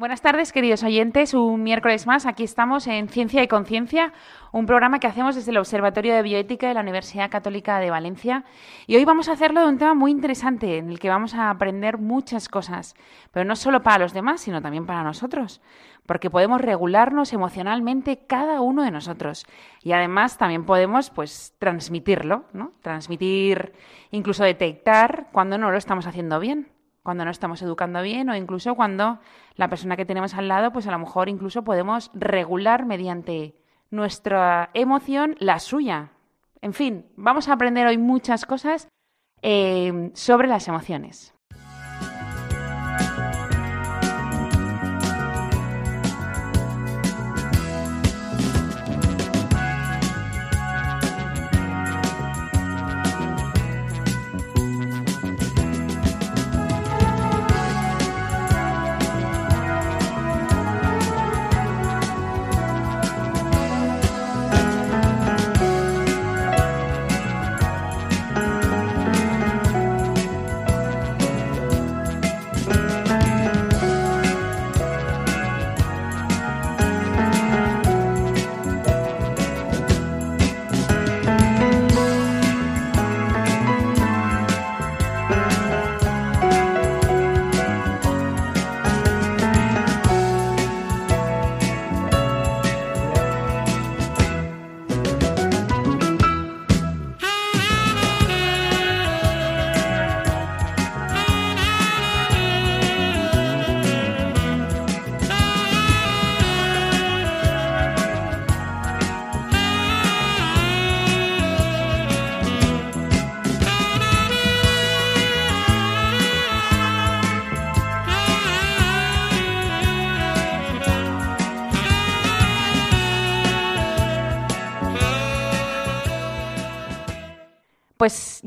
Buenas tardes, queridos oyentes. Un miércoles más, aquí estamos en Ciencia y Conciencia, un programa que hacemos desde el Observatorio de Bioética de la Universidad Católica de Valencia. Y hoy vamos a hacerlo de un tema muy interesante, en el que vamos a aprender muchas cosas, pero no solo para los demás, sino también para nosotros, porque podemos regularnos emocionalmente cada uno de nosotros. Y además también podemos, pues, transmitirlo, ¿no? Transmitir, incluso detectar cuando no lo estamos haciendo bien cuando no estamos educando bien o incluso cuando la persona que tenemos al lado, pues a lo mejor incluso podemos regular mediante nuestra emoción la suya. En fin, vamos a aprender hoy muchas cosas eh, sobre las emociones.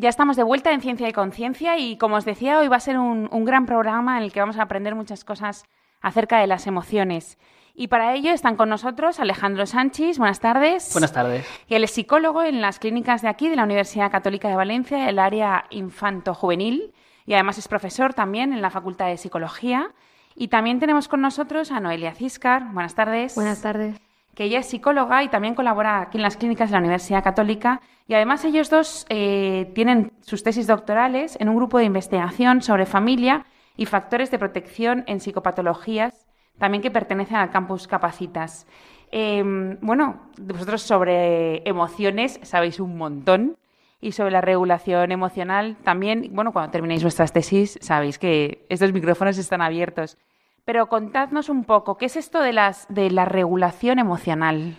Ya estamos de vuelta en Ciencia y Conciencia y como os decía, hoy va a ser un, gran programa en el que vamos a aprender muchas cosas acerca de las emociones. Y para ello están con nosotros Alejandro Sánchez, buenas tardes. Buenas tardes. Y él es psicólogo en las clínicas de aquí, de la Universidad Católica de Valencia, el área infanto-juvenil, y además es profesor también en la Facultad de Psicología. Y también tenemos con nosotros a Noelia Ciscar, buenas tardes. Buenas tardes que ella es psicóloga y también colabora aquí en las clínicas de la Universidad Católica. Y además ellos dos eh, tienen sus tesis doctorales en un grupo de investigación sobre familia y factores de protección en psicopatologías, también que pertenecen al campus Capacitas. Em, bueno, vosotros sobre emociones sabéis un montón y sobre la regulación emocional también, bueno, cuando terminéis vuestras tesis sabéis que estos micrófonos están abiertos. Pero contadnos un poco, ¿qué es esto de, las, de la regulación emocional?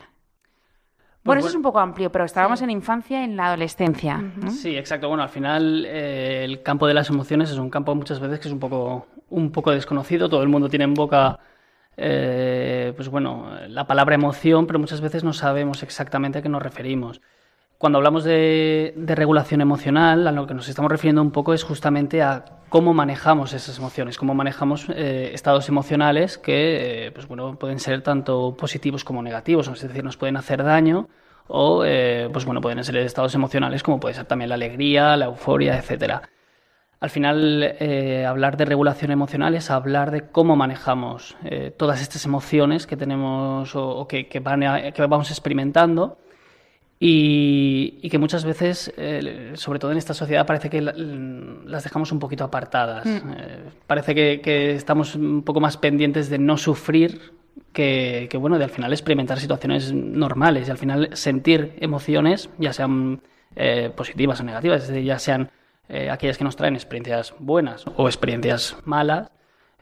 Bueno, eso es un poco amplio, pero estábamos en infancia y en la adolescencia. Sí, exacto. Bueno, al final eh, el campo de las emociones es un campo muchas veces que es un poco, un poco desconocido. Todo el mundo tiene en boca, eh, pues bueno, la palabra emoción, pero muchas veces no sabemos exactamente a qué nos referimos. Cuando hablamos de, regulación emocional, a lo que nos estamos refiriendo un poco es justamente a cómo manejamos esas emociones, cómo manejamos eh, estados emocionales que eh, pues bueno, pueden ser tanto positivos como negativos, es decir, nos pueden hacer daño o eh, pues bueno, pueden ser estados emocionales como puede ser también la alegría, la euforia, etcétera. Al final, hablar de regulación emocional es hablar de cómo manejamos todas estas emociones que tenemos o, que, que, que vamos experimentando y, que muchas veces, eh, sobre todo en esta sociedad, parece que las dejamos un poquito apartadas. Mm. Eh, parece que, estamos un poco más pendientes de no sufrir que, bueno, de al final experimentar situaciones normales y al final sentir emociones, ya sean eh, positivas o negativas, ya sean aquellas que nos traen experiencias buenas o experiencias malas.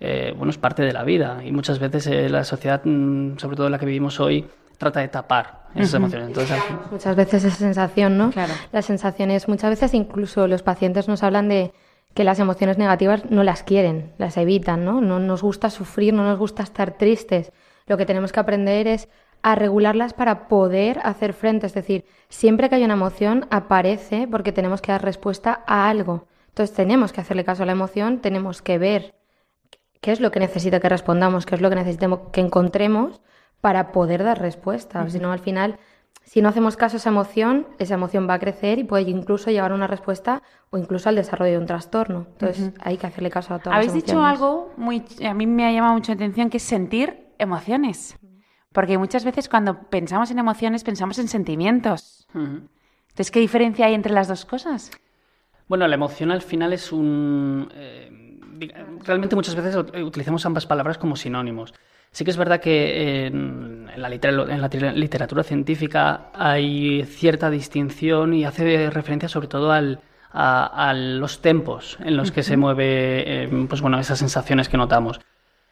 bueno, es parte de la vida y muchas veces la sociedad, mm, sobre todo la que vivimos hoy, trata de tapar esas emociones. Entonces, muchas veces esa sensación, ¿no? Claro. Las sensaciones, muchas veces incluso los pacientes nos hablan de que las emociones negativas no las quieren, las evitan, ¿no? No nos gusta sufrir, no nos gusta estar tristes. Lo que tenemos que aprender es a regularlas para poder hacer frente. Es decir, siempre que hay una emoción aparece porque tenemos que dar respuesta a algo. Entonces tenemos que hacerle caso a la emoción, tenemos que ver qué es lo que necesita que respondamos, qué es lo que necesitamos que encontremos para poder dar respuesta. Si no, al final, si no hacemos caso a esa emoción, esa emoción va a crecer y puede incluso llevar a una respuesta o incluso al desarrollo de un trastorno. Entonces, hay que hacerle caso a todas Habéis las dicho algo muy a mí me ha llamado mucho la atención que es sentir emociones. Porque muchas veces cuando pensamos en emociones pensamos en sentimientos. Entonces, ¿qué diferencia hay entre las dos cosas? Bueno, la emoción al final es un... Eh, realmente muchas veces utilizamos ambas palabras como sinónimos. Sí que es verdad que en, la, literatura científica hay cierta distinción y hace referencia sobre todo al, a, los tempos en los que se mueve eh, pues bueno, esas sensaciones que notamos.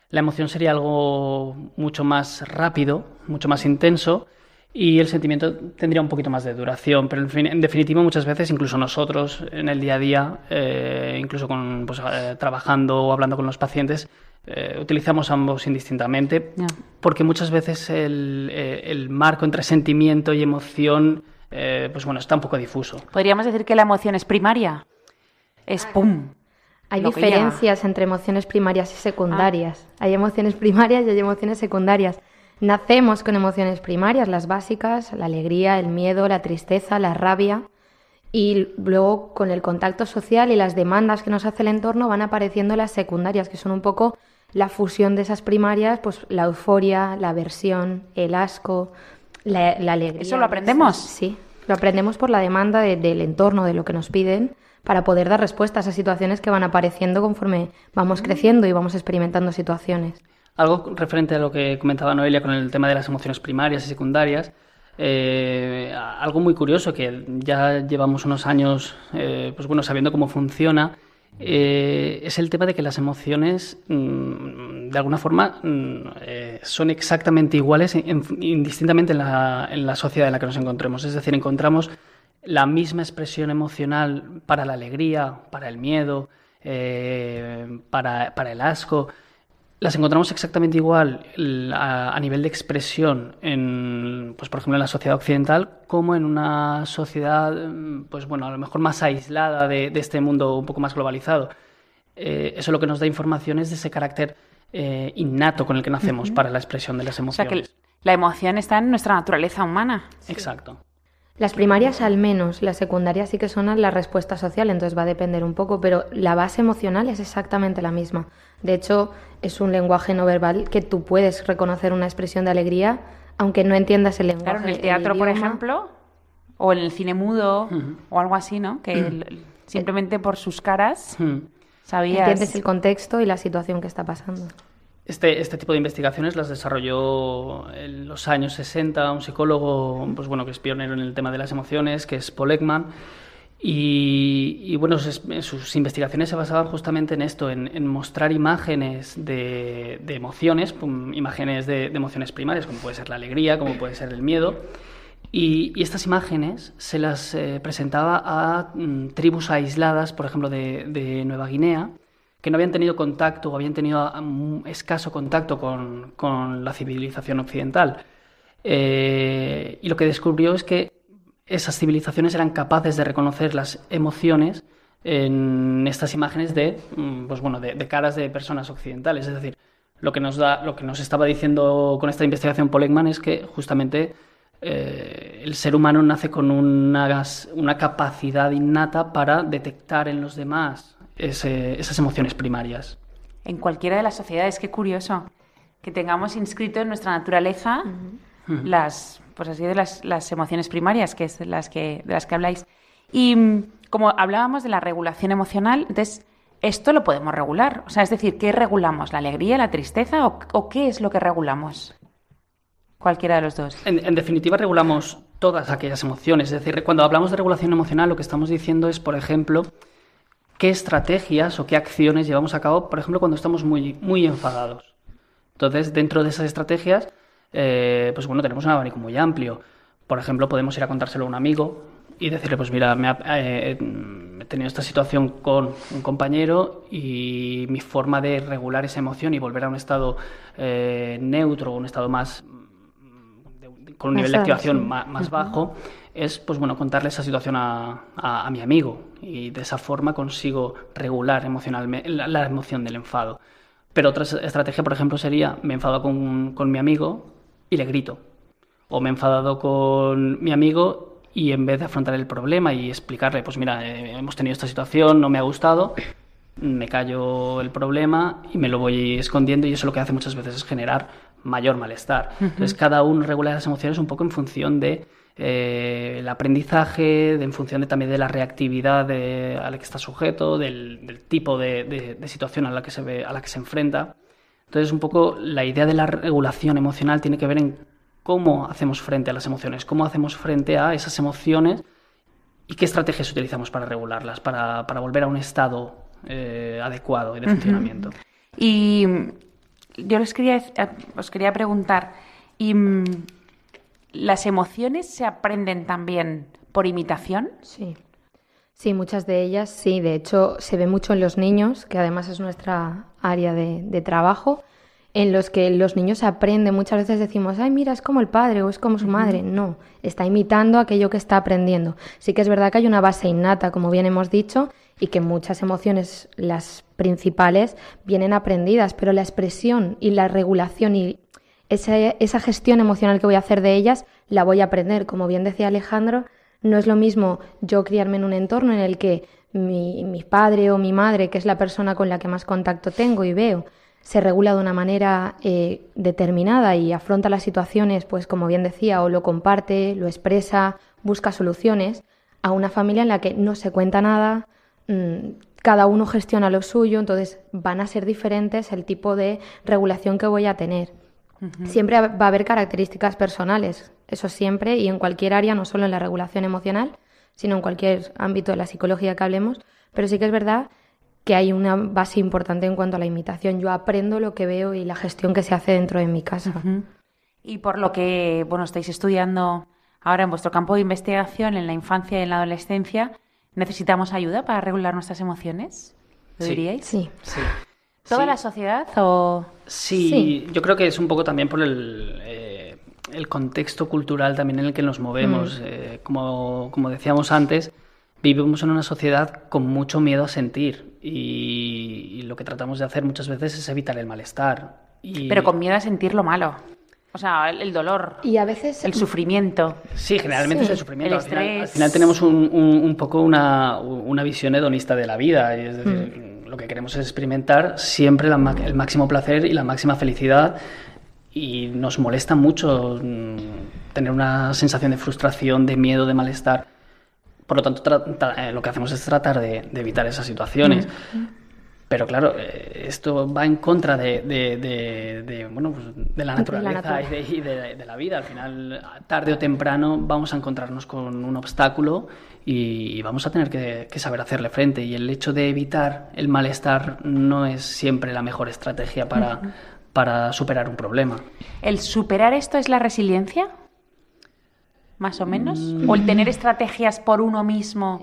La emoción sería algo mucho más rápido, mucho más intenso y el sentimiento tendría un poquito más de duración, pero en, definitiva muchas veces incluso nosotros en el día a día, eh, incluso con, pues, eh, trabajando o hablando con los pacientes, eh, utilizamos ambos indistintamente porque muchas veces el, marco entre sentimiento y emoción pues bueno, está un poco difuso. ¿Podríamos decir que la emoción es primaria? Es pum, hay diferencias entre emociones primarias y secundarias. Ah. Hay emociones primarias y hay emociones secundarias. Nacemos con emociones primarias, las básicas, la alegría, el miedo, la tristeza, la rabia, y luego con el contacto social y las demandas que nos hace el entorno van apareciendo las secundarias, que son un poco la fusión de esas primarias, pues la euforia, la aversión, el asco, la, alegría. ¿Eso lo aprendemos? Sí, lo aprendemos por la demanda del entorno, de lo que nos piden para poder dar respuesta a esas situaciones que van apareciendo conforme vamos creciendo y vamos experimentando situaciones. Algo referente a lo que comentaba Noelia con el tema de las emociones primarias y secundarias, eh, algo muy curioso que ya llevamos unos años eh, pues bueno, sabiendo cómo funciona, eh, es el tema de que las emociones, mm, de alguna forma, mm, son exactamente iguales indistintamente en la, en la sociedad en la que nos encontremos. Es decir, encontramos la misma expresión emocional para la alegría, para el miedo, eh, para, el asco. Las encontramos exactamente igual a, nivel de expresión en, pues por ejemplo, en la sociedad occidental como en una sociedad, pues bueno, a lo mejor más aislada de, este mundo un poco más globalizado. Eh, eso lo que nos da información es de ese carácter eh, innato con el que nacemos para la expresión de las emociones. O sea que la emoción está en nuestra naturaleza humana. Exacto. Las primarias al menos, las secundarias sí que son la respuesta social, entonces va a depender un poco, pero la base emocional es exactamente la misma. De hecho, es un lenguaje no verbal que tú puedes reconocer una expresión de alegría aunque no entiendas el lenguaje. Claro, en el teatro, por ejemplo, o en el cine mudo, o algo así, ¿no? Que simplemente por sus caras sabías... Entiendes el contexto y la situación que está pasando. Este, este tipo de investigaciones las desarrolló en los años 60 un psicólogo pues bueno, que es pionero en el tema de las emociones, que es Paul. Y, bueno, sus, investigaciones se basaban justamente en esto, en, mostrar imágenes de, emociones, imágenes de, emociones primarias, como puede ser la alegría, como puede ser el miedo. Y, estas imágenes se las eh, presentaba a mm, tribus aisladas, por ejemplo, de Nueva Guinea, que no habían tenido contacto o habían tenido um, escaso contacto con, la civilización occidental. Eh, y lo que descubrió es que esas civilizaciones eran capaces de reconocer las emociones en estas imágenes de, mm, pues bueno, de, caras de personas occidentales. Es decir, lo que nos da, lo que nos estaba diciendo con esta investigación Polekman es que justamente eh, el ser humano nace con una, una capacidad innata para detectar en los demás esas emociones primarias. En cualquiera de las sociedades, qué curioso que tengamos inscrito en nuestra naturaleza las, pues así de las, las, emociones primarias, que es las que, de las que habláis. Y mm, como hablábamos de la regulación emocional, entonces esto lo podemos regular. O sea, es decir, ¿qué regulamos? ¿La alegría, la tristeza o, qué es lo que regulamos? Cualquiera de los dos. en, definitiva, regulamos todas aquellas emociones. Es decir, cuando hablamos de regulación emocional, lo que estamos diciendo es, por ejemplo, qué estrategias o qué acciones llevamos a cabo, por ejemplo, cuando estamos muy, muy enfadados. Entonces, dentro de esas estrategias, eh, pues bueno, tenemos un abanico muy amplio. Por ejemplo, podemos ir a contárselo a un amigo y decirle, pues mira, me eh, he tenido esta situación con un compañero y mi forma de regular esa emoción y volver a un estado eh, neutro, un estado más con un nivel de activación más, bajo, es pues bueno contarle esa situación a, a, mi amigo y de esa forma consigo regular emocionalmente la, emoción del enfado. Pero otra estrategia, por ejemplo, sería me enfado con, con mi amigo y le grito. O me he enfadado con mi amigo y en vez de afrontar el problema y explicarle, pues mira, eh, hemos tenido esta situación, no me ha gustado, me callo el problema y me lo voy escondiendo y eso lo que hace muchas veces es generar mayor malestar. Entonces cada uno regula las emociones un poco en función de eh, el aprendizaje, de, en función de, también de la reactividad de, a la que está sujeto, del, tipo de, situación a la que se ve, a la que se enfrenta. Entonces un poco la idea de la regulación emocional tiene que ver en cómo hacemos frente a las emociones, cómo hacemos frente a esas emociones y qué estrategias utilizamos para regularlas, para, para volver a un estado eh, adecuado y de funcionamiento. Y yo les quería, os quería preguntar, ¿y mm, las emociones se aprenden también por imitación? Sí. Sí, muchas de ellas sí. De hecho, se ve mucho en los niños, que además es nuestra área de trabajo en los que los niños aprenden. Muchas veces decimos, ay, mira, es como el padre o es como su madre. No, está imitando aquello que está aprendiendo. Sí que es verdad que hay una base innata, como bien hemos dicho, y que muchas emociones, las principales, vienen aprendidas, pero la expresión y la regulación y esa, esa gestión emocional que voy a hacer de ellas, la voy a aprender. Como bien decía Alejandro, no es lo mismo yo criarme en un entorno en el que mi, mi padre o mi madre, que es la persona con la que más contacto tengo y veo, se regula de una manera eh, determinada y afronta las situaciones, pues como bien decía, o lo comparte, lo expresa, busca soluciones, a una familia en la que no se cuenta nada, cada uno gestiona lo suyo, entonces van a ser diferentes el tipo de regulación que voy a tener. Siempre va a haber características personales, eso siempre, y en cualquier área, no solo en la regulación emocional, sino en cualquier ámbito de la psicología que hablemos, pero sí que es verdad que hay una base importante en cuanto a la imitación. Yo aprendo lo que veo y la gestión que se hace dentro de mi casa. Y por lo que, bueno, estáis estudiando ahora en vuestro campo de investigación en la infancia y en la adolescencia, ¿necesitamos ayuda para regular nuestras emociones? ¿Lo diríais? Sí. ¿Toda la sociedad o...? Sí, yo creo que es un poco también por el... Eh, el contexto cultural también en el que nos movemos. Mm. Eh, como, como decíamos antes, vivimos en una sociedad con mucho miedo a sentir y, lo que tratamos de hacer muchas veces es evitar el malestar. Pero con miedo a sentir lo malo. O sea, el, dolor. Y a veces. El sufrimiento. Sí, generalmente es el sufrimiento. al, final, tenemos un, poco una, visión hedonista de la vida. es decir, mm. lo que queremos es experimentar siempre el máximo placer y la máxima felicidad. Y nos molesta mucho mm, tener una sensación de frustración, de miedo, de malestar. Por lo tanto, eh, lo que hacemos es tratar de, evitar esas situaciones. Pero claro, eh, esto va en contra de, bueno, pues, de la naturaleza y, de, la vida. Al final, tarde o temprano, vamos a encontrarnos con un obstáculo y, vamos a tener que, saber hacerle frente. Y el hecho de evitar el malestar no es siempre la mejor estrategia para, para superar un problema. ¿El superar esto es la resiliencia? más o menos? ¿O el tener estrategias por uno mismo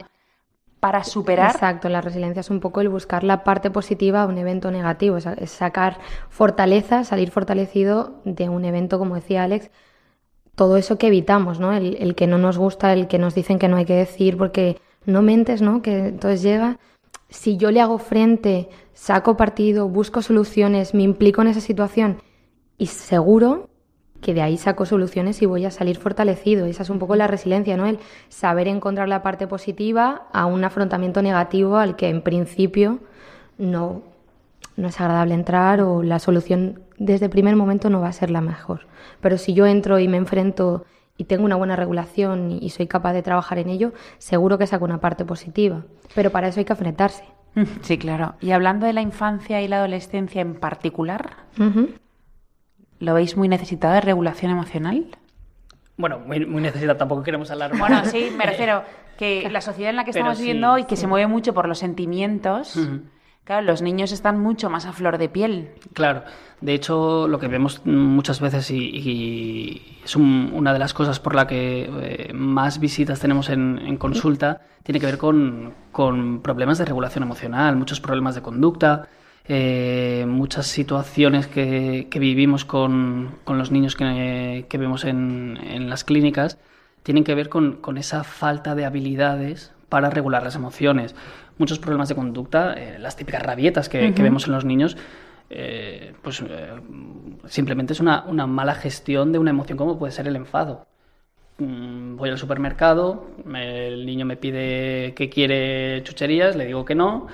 para superar? Exacto, la resiliencia es un poco el buscar la parte positiva de un evento negativo, es sacar fortaleza, salir fortalecido de un evento, como decía Alex, todo eso que evitamos, ¿no? El, que no nos gusta, el que nos dicen que no hay que decir porque no mentes, ¿no? Que entonces llega, si yo le hago frente, saco partido, busco soluciones, me implico en esa situación y seguro que de ahí saco soluciones y voy a salir fortalecido. Esa es un poco la resiliencia, ¿no? El saber encontrar la parte positiva a un afrontamiento negativo al que en principio no, no es agradable entrar o la solución desde el primer momento no va a ser la mejor. Pero si yo entro y me enfrento y tengo una buena regulación y soy capaz de trabajar en ello, seguro que saco una parte positiva. Pero para eso hay que enfrentarse. Sí, claro. Y hablando de la infancia y la adolescencia en particular, ¿Lo veis muy necesitado de regulación emocional? Bueno, muy, muy necesitado, tampoco queremos hablar Bueno, sí, me refiero que la sociedad en la que estamos viviendo hoy, que se mueve mucho por los sentimientos, claro, los niños están mucho más a flor de piel. Claro, de hecho, lo que vemos muchas veces, y, es una de las cosas por la que eh, más visitas tenemos en, consulta, tiene que ver con, con problemas de regulación emocional, muchos problemas de conducta, eh, muchas situaciones que, vivimos con, los niños que, vemos en, las clínicas tienen que ver con, esa falta de habilidades para regular las emociones. Muchos problemas de conducta, eh, las típicas rabietas que, vemos en los niños, eh, pues simplemente es una, una, mala gestión de una emoción como puede ser el enfado. Mm, voy al supermercado, el niño me pide que quiere chucherías, le digo que no,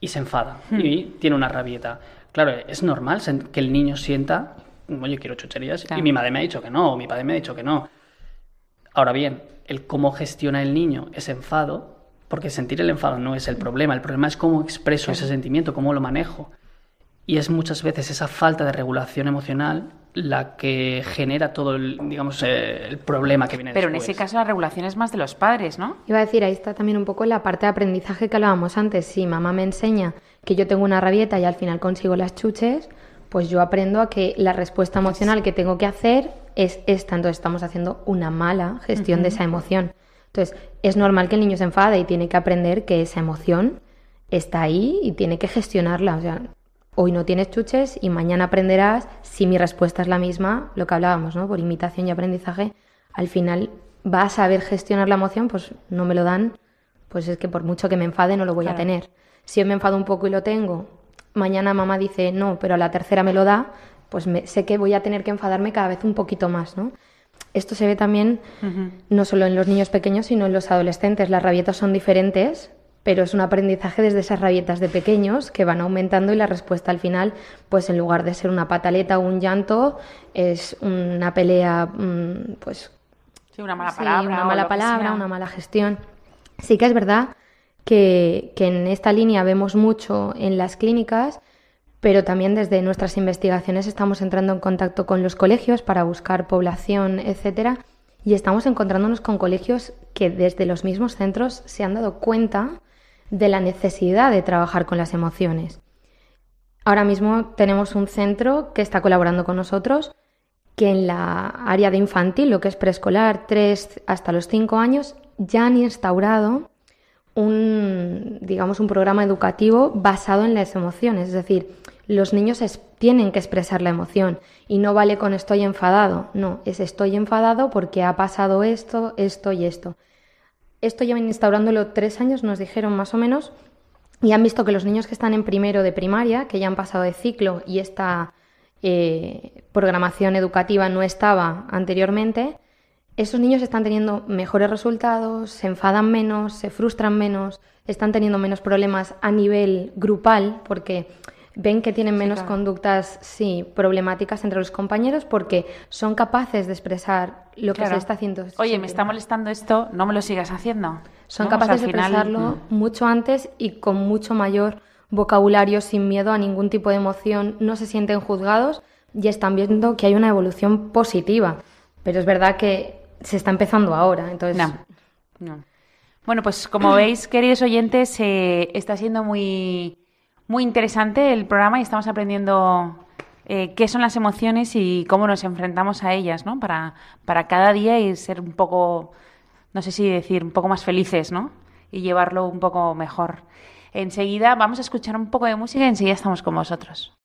y se enfada hmm. y tiene una rabieta. Claro, es normal que el niño sienta, oye, quiero chucherías y mi madre me ha dicho que no, o mi padre me ha dicho que no. Ahora bien, el cómo gestiona el niño ese enfado, porque sentir el enfado no es el problema, el problema es cómo expreso ese sentimiento, cómo lo manejo. Y es muchas veces esa falta de regulación emocional la que genera todo el, digamos, eh, el problema que viene Pero en ese caso la regulación es más de los padres, ¿no? Iba a decir, ahí está también un poco la parte de aprendizaje que hablábamos antes. Si mamá me enseña que yo tengo una rabieta y al final consigo las chuches, pues yo aprendo a que la respuesta emocional que tengo que hacer es esta. Entonces estamos haciendo una mala gestión de esa emoción. Entonces es normal que el niño se enfade y tiene que aprender que esa emoción está ahí y tiene que gestionarla. O sea, hoy no tienes chuches y mañana aprenderás, si mi respuesta es la misma, lo que hablábamos, ¿no? Por imitación y aprendizaje, al final vas a saber gestionar la emoción, pues no me lo dan, pues es que por mucho que me enfade no lo voy a tener. Si hoy me enfado un poco y lo tengo, mañana mamá dice no, pero a la tercera me lo da, pues sé que voy a tener que enfadarme cada vez un poquito más, ¿no? Esto se ve también no solo en los niños pequeños, sino en los adolescentes. Las rabietas son diferentes, pero es un aprendizaje desde esas rabietas de pequeños que van aumentando y la respuesta al final, pues en lugar de ser una pataleta o un llanto, es una pelea, mm, pues... Sí, una mala palabra. una mala palabra, una mala gestión. Sí que es verdad que, que en esta línea vemos mucho en las clínicas, pero también desde nuestras investigaciones estamos entrando en contacto con los colegios para buscar población, etcétera, y estamos encontrándonos con colegios que desde los mismos centros se han dado cuenta de la necesidad de trabajar con las emociones. Ahora mismo tenemos un centro que está colaborando con nosotros que en la área de infantil, lo que es preescolar, 3 hasta los 5 años, ya han instaurado un, digamos, un programa educativo basado en las emociones. Es decir, los niños tienen que expresar la emoción y no vale con estoy enfadado. No, es estoy enfadado porque ha pasado esto, esto y esto. Esto llevan instaurándolo tres años, nos dijeron más o menos, y han visto que los niños que están en primero de primaria, que ya han pasado de ciclo y esta eh, programación educativa no estaba anteriormente, esos niños están teniendo mejores resultados, se enfadan menos, se frustran menos, están teniendo menos problemas a nivel grupal, porque ven que tienen menos conductas, sí, problemáticas entre los compañeros porque son capaces de expresar lo que se está haciendo. Oye, me está molestando esto, no me lo sigas haciendo. Son capaces de expresarlo mucho antes y con mucho mayor vocabulario, sin miedo a ningún tipo de emoción, no se sienten juzgados y están viendo que hay una evolución positiva. Pero es verdad que se está empezando ahora, entonces... Bueno, pues como veis, queridos oyentes, eh, está siendo muy muy interesante el programa y estamos aprendiendo eh, qué son las emociones y cómo nos enfrentamos a ellas, ¿no? Para, para cada día y ser un poco, no sé si decir, un poco más felices, ¿no? Y llevarlo un poco mejor. Enseguida vamos a escuchar un poco de música y enseguida estamos con vosotros.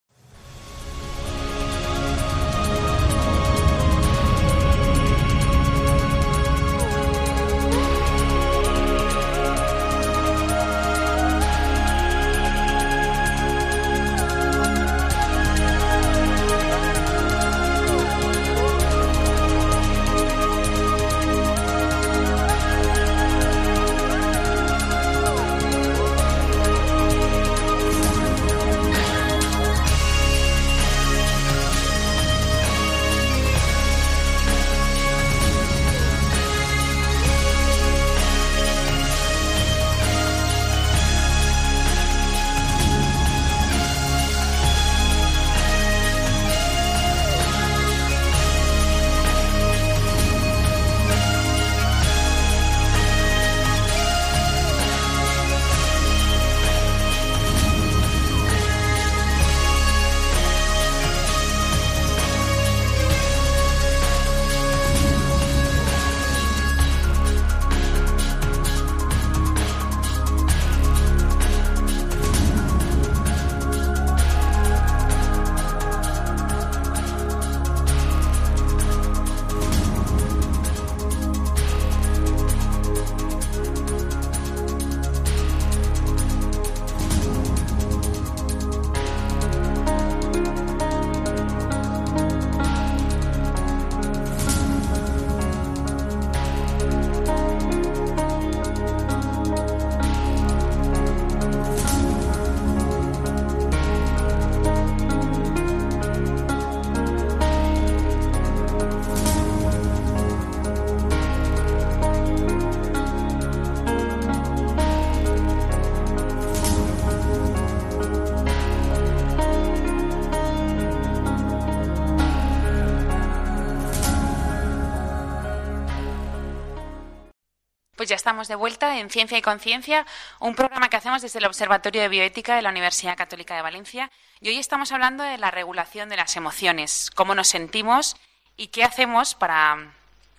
Pues ya estamos de vuelta en Ciencia y Conciencia, un programa que hacemos desde el Observatorio de Bioética de la Universidad Católica de Valencia. Y hoy estamos hablando de la regulación de las emociones, cómo nos sentimos y qué hacemos para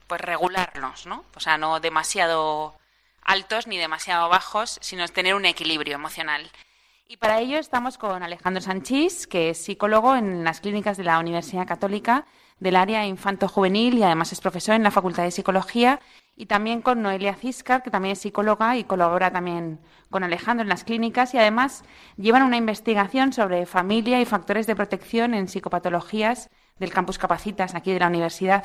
pues regularnos, ¿no? O sea, no demasiado altos ni demasiado bajos, sino tener un equilibrio emocional. Y para ello estamos con Alejandro Sanchís, que es psicólogo en las clínicas de la Universidad Católica del área infanto-juvenil y además es profesor en la Facultad de Psicología, y también con Noelia Ciscar, que también es psicóloga y colabora también con Alejandro en las clínicas, y además llevan una investigación sobre familia y factores de protección en psicopatologías del campus Capacitas, aquí de la universidad.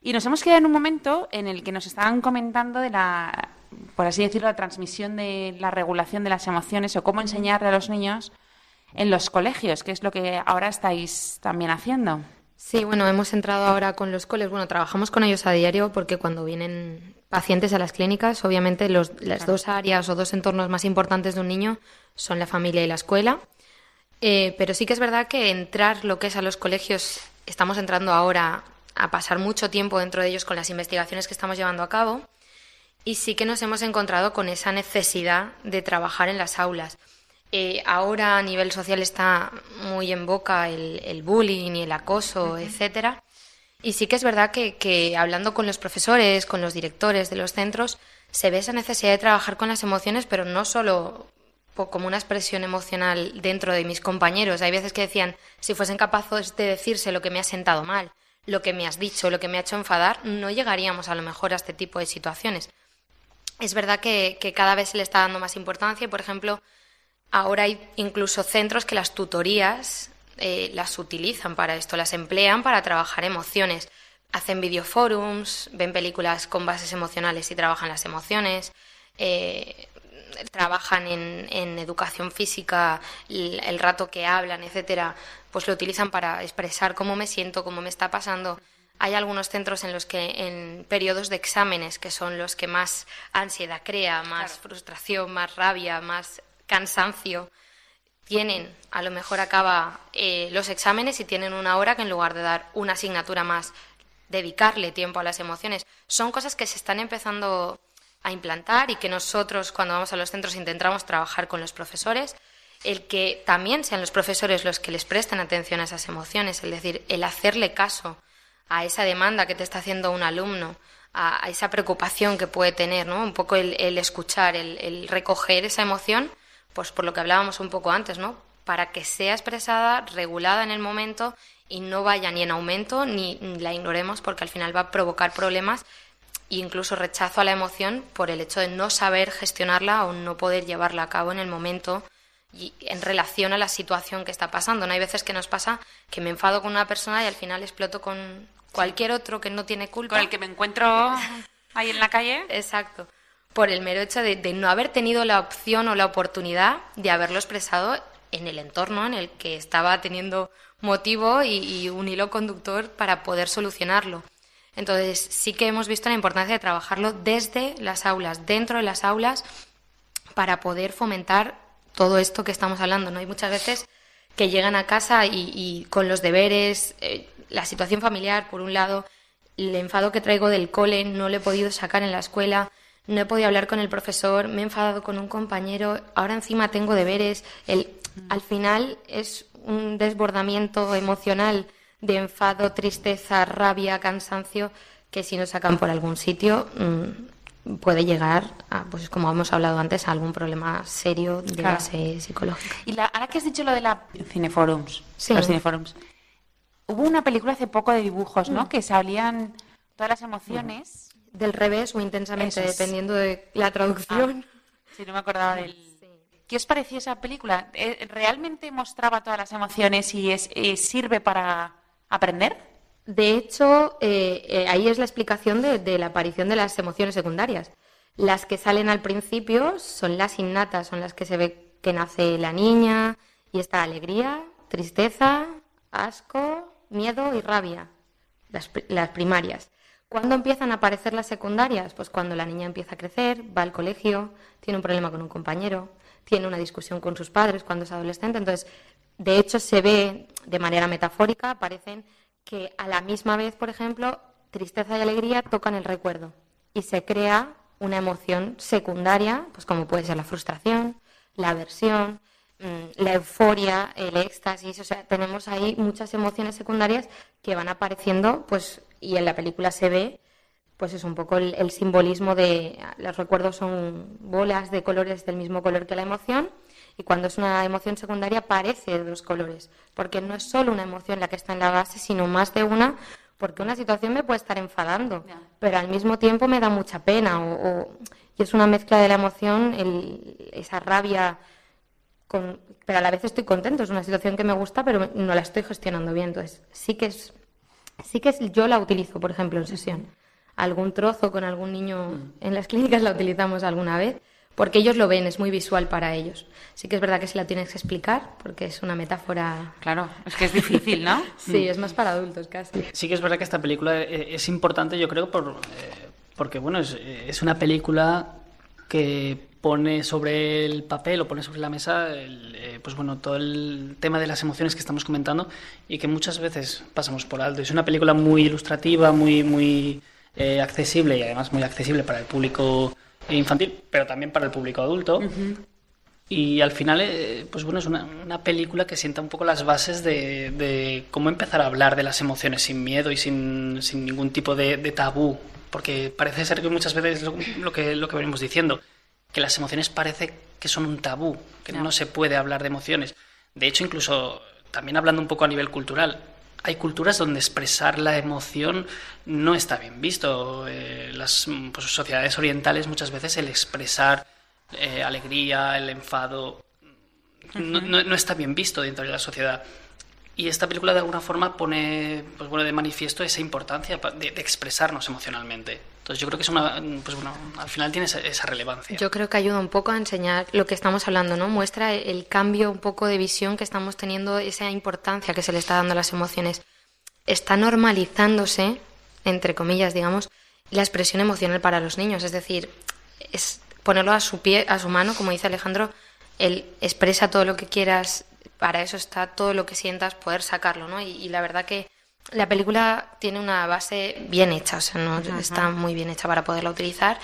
Y nos hemos quedado en un momento en el que nos estaban comentando de la, por así decirlo, la transmisión de la regulación de las emociones o cómo enseñarle a los niños en los colegios, que es lo que ahora estáis también haciendo. Sí, bueno, hemos entrado ahora con los coles. Bueno, trabajamos con ellos a diario porque cuando vienen pacientes a las clínicas, obviamente los, las dos áreas o dos entornos más importantes de un niño son la familia y la escuela. Eh, pero sí que es verdad que entrar lo que es a los colegios, estamos entrando ahora a pasar mucho tiempo dentro de ellos con las investigaciones que estamos llevando a cabo y sí que nos hemos encontrado con esa necesidad de trabajar en las aulas. Eh, ahora a nivel social está muy en boca el, bullying y el acoso, etcétera. Y sí que es verdad que, hablando con los profesores, con los directores de los centros, se ve esa necesidad de trabajar con las emociones, pero no solo como una expresión emocional dentro de mis compañeros. Hay veces que decían, si fuesen capaces de decirse lo que me ha sentado mal, lo que me has dicho, lo que me ha hecho enfadar, no llegaríamos a lo mejor a este tipo de situaciones. Es verdad que, que cada vez se le está dando más importancia por ejemplo, Ahora hay incluso centros que las tutorías eh, las utilizan para esto, las emplean para trabajar emociones. Hacen videoforums, ven películas con bases emocionales y trabajan las emociones. Eh, trabajan en, educación física, el, rato que hablan, etcétera, pues lo utilizan para expresar cómo me siento, cómo me está pasando. Hay algunos centros en los que en periodos de exámenes, que son los que más ansiedad crea, más frustración, más rabia, más cansancio, tienen, a lo mejor acaba eh, los exámenes y tienen una hora que en lugar de dar una asignatura más, dedicarle tiempo a las emociones. Son cosas que se están empezando a implantar y que nosotros cuando vamos a los centros intentamos trabajar con los profesores, el que también sean los profesores los que les presten atención a esas emociones, es decir, el hacerle caso a esa demanda que te está haciendo un alumno, a, esa preocupación que puede tener, ¿no? Un poco el, escuchar, el recoger esa emoción pues por lo que hablábamos un poco antes, ¿no? Para que sea expresada, regulada en el momento y no vaya ni en aumento ni la ignoremos porque al final va a provocar problemas e incluso rechazo a la emoción por el hecho de no saber gestionarla o no poder llevarla a cabo en el momento y en relación a la situación que está pasando. No hay veces que nos pasa que me enfado con una persona y al final exploto con cualquier otro que no tiene culpa. Con el que me encuentro ahí en la calle. Exacto por el mero hecho de, no haber tenido la opción o la oportunidad de haberlo expresado en el entorno en el que estaba teniendo motivo y, un hilo conductor para poder solucionarlo. Entonces, sí que hemos visto la importancia de trabajarlo desde las aulas, dentro de las aulas, para poder fomentar todo esto que estamos hablando. ¿no? Hay muchas veces que llegan a casa y, con los deberes, eh, la situación familiar, por un lado, el enfado que traigo del cole, no le he podido sacar en la escuela, no he podido hablar con el profesor, me he enfadado con un compañero, ahora encima tengo deberes. El, al final es un desbordamiento emocional de enfado, tristeza, rabia, cansancio, que si nos sacan por algún sitio mm, puede llegar, a, pues como hemos hablado antes, a algún problema serio de base psicológica. Y la, ahora que has dicho lo de la cineforums, los cineforums, hubo una película hace poco de dibujos, ¿no? Mm. Que salían todas las emociones del revés o intensamente, dependiendo de la traducción. Ah, sí, no me acordaba del... ¿Qué os pareció esa película? Eh, ¿Realmente mostraba todas las emociones y es, eh, sirve para aprender? De hecho, eh, ahí es la explicación de, la aparición de las emociones secundarias. Las que salen al principio son las innatas, son las que se ve que nace la niña y está alegría, tristeza, asco, miedo y rabia, las primarias. ¿Cuándo empiezan a aparecer las secundarias? Pues cuando la niña empieza a crecer, va al colegio, tiene un problema con un compañero, tiene una discusión con sus padres cuando es adolescente. Entonces, de hecho, se ve de manera metafórica, aparecen que a la misma vez, por ejemplo, tristeza y alegría tocan el recuerdo y se crea una emoción secundaria, pues como puede ser la frustración, la aversión, mm, la euforia, el éxtasis, o sea, tenemos ahí muchas emociones secundarias que van apareciendo, pues, y en la película se ve, pues es un poco el, simbolismo de, los recuerdos son bolas de colores del mismo color que la emoción, y cuando es una emoción secundaria aparece de dos colores, porque no es solo una emoción la que está en la base, sino más de una, porque una situación me puede estar enfadando, pero al mismo tiempo me da mucha pena, o, y es una mezcla de la emoción, esa rabia, con, pero a la vez estoy contento, es una situación que me gusta, pero no la estoy gestionando bien, entonces sí que es, sí que es, yo la utilizo, por ejemplo, en sesión. Algún trozo con algún niño en las clínicas la utilizamos alguna vez, porque ellos lo ven, es muy visual para ellos. Sí que es verdad que se la tienes que explicar, porque es una metáfora... Claro, es que es difícil, ¿no? sí, es más para adultos casi. Sí que es verdad que esta película eh, es importante, yo creo, por, eh, porque bueno, es, es, una película que pone sobre el papel o pone sobre la mesa eh, pues bueno, todo el tema de las emociones que estamos comentando y que muchas veces pasamos por alto. Es una película muy ilustrativa, muy, muy accesible y además muy accesible para el público infantil, pero también para el público adulto. Y al final, eh, pues bueno, es una, una, película que sienta un poco las bases de, de, cómo empezar a hablar de las emociones sin miedo y sin, sin ningún tipo de, de, tabú. Porque parece ser que muchas veces lo, lo, que, lo que venimos diciendo, que las emociones parece que son un tabú, que no. no se puede hablar de emociones. De hecho, incluso también hablando un poco a nivel cultural, hay culturas donde expresar la emoción no está bien visto. Eh, las pues, sociedades orientales muchas veces el expresar eh, alegría, el enfado, no, no, está bien visto dentro de la sociedad. Y esta película de alguna forma pone pues, bueno, de manifiesto esa importancia de, de, expresarnos emocionalmente. Entonces yo creo que es una, pues bueno, al final tiene esa, relevancia. Yo creo que ayuda un poco a enseñar lo que estamos hablando, ¿no? Muestra el cambio un poco de visión que estamos teniendo, esa importancia que se le está dando a las emociones. Está normalizándose, entre comillas, digamos, la expresión emocional para los niños. Es decir, es ponerlo a su pie, a su mano, como dice Alejandro, él expresa todo lo que quieras, para eso está todo lo que sientas, poder sacarlo, ¿no? Y la verdad que la película tiene una base bien hecha, o sea, ¿no? está muy bien hecha para poderla utilizar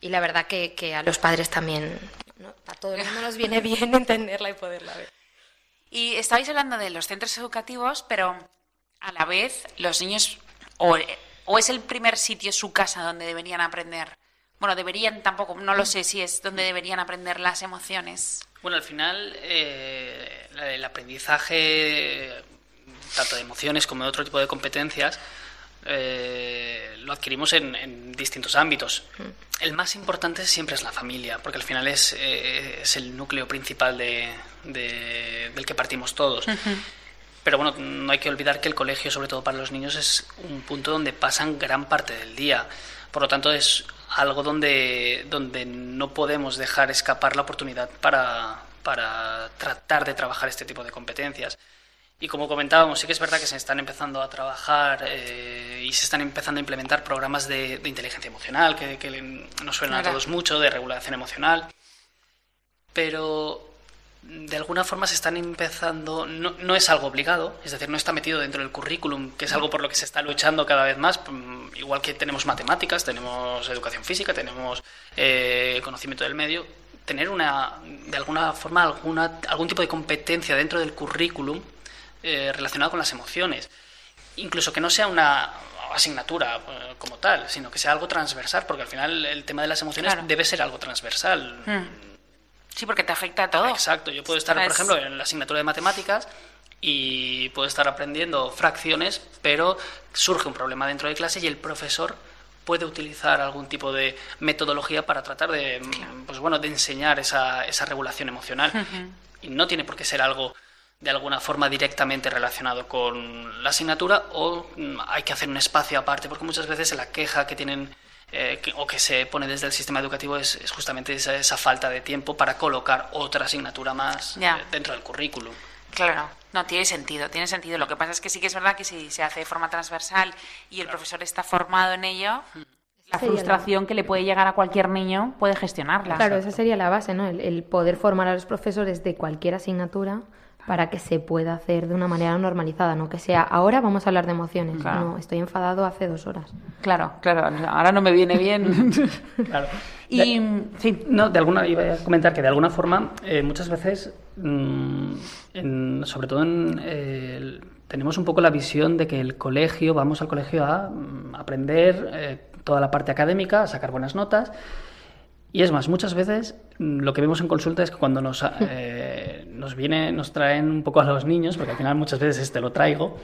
y la verdad que, que a los padres también, ¿no? a todo el mundo nos viene bien entenderla y poderla ver. Y estabais hablando de los centros educativos, pero a la vez los niños, o, o es el primer sitio, su casa, donde deberían aprender bueno, deberían tampoco, no lo sé si es donde deberían aprender las emociones. Bueno, al final eh, el aprendizaje, tanto de emociones como de otro tipo de competencias, eh, lo adquirimos en, en, distintos ámbitos. El más importante siempre es la familia, porque al final es, eh, es el núcleo principal de, de, del que partimos todos. Uh -huh. Pero bueno, no hay que olvidar que el colegio, sobre todo para los niños, es un punto donde pasan gran parte del día. Por lo tanto, es algo donde, donde no podemos dejar escapar la oportunidad para, para tratar de trabajar este tipo de competencias. Y como comentábamos, sí que es verdad que se están empezando a trabajar eh, y se están empezando a implementar programas de, de inteligencia emocional, que, que, nos suenan claro. a todos mucho, de regulación emocional. Pero de alguna forma se están empezando, no, no, es algo obligado, es decir, no está metido dentro del currículum, que es algo por lo que se está luchando cada vez más, mm, igual que tenemos matemáticas, tenemos educación física, tenemos eh, conocimiento del medio, tener una, de alguna forma, alguna, algún tipo de competencia dentro del currículum eh, relacionado con las emociones. Incluso que no sea una asignatura eh, como tal, sino que sea algo transversal, porque al final el tema de las emociones claro. debe ser algo transversal. Hmm Sí, porque te afecta a todo. Exacto. Yo puedo estar, por ejemplo, en la asignatura de matemáticas y puedo estar aprendiendo fracciones, pero surge un problema dentro de clase y el profesor puede utilizar algún tipo de metodología para tratar de, claro. pues bueno, de enseñar esa, esa regulación emocional. Uh -huh. Y no tiene por qué ser algo de alguna forma directamente relacionado con la asignatura o mm, hay que hacer un espacio aparte, porque muchas veces la queja que tienen eh, que, o que se pone desde el sistema educativo es, es justamente esa, esa, falta de tiempo para colocar otra asignatura más eh, dentro del currículum. Claro, no, tiene sentido, tiene sentido. Lo que pasa es que sí que es verdad que si se hace de forma transversal y el claro. profesor está formado en ello, mm. la frustración la... que le puede llegar a cualquier niño puede gestionarla. Claro, esa sería la base, ¿no? El, el poder formar a los profesores de cualquier asignatura para que se pueda hacer de una manera normalizada, no que sea ahora vamos a hablar de emociones. No, estoy enfadado hace dos horas. Claro, claro, ahora no me viene bien. claro. Y sí. No, de alguna iba a comentar que de alguna forma eh, muchas veces, mm, sobre todo en, tenemos un poco la visión de que el colegio, vamos al colegio a mm, aprender eh, toda la parte académica, a sacar buenas notas. Y es más, muchas veces mm, lo que vemos en consulta es que cuando nos, eh, nos viene, nos traen un poco a los niños, porque al final muchas veces este lo traigo,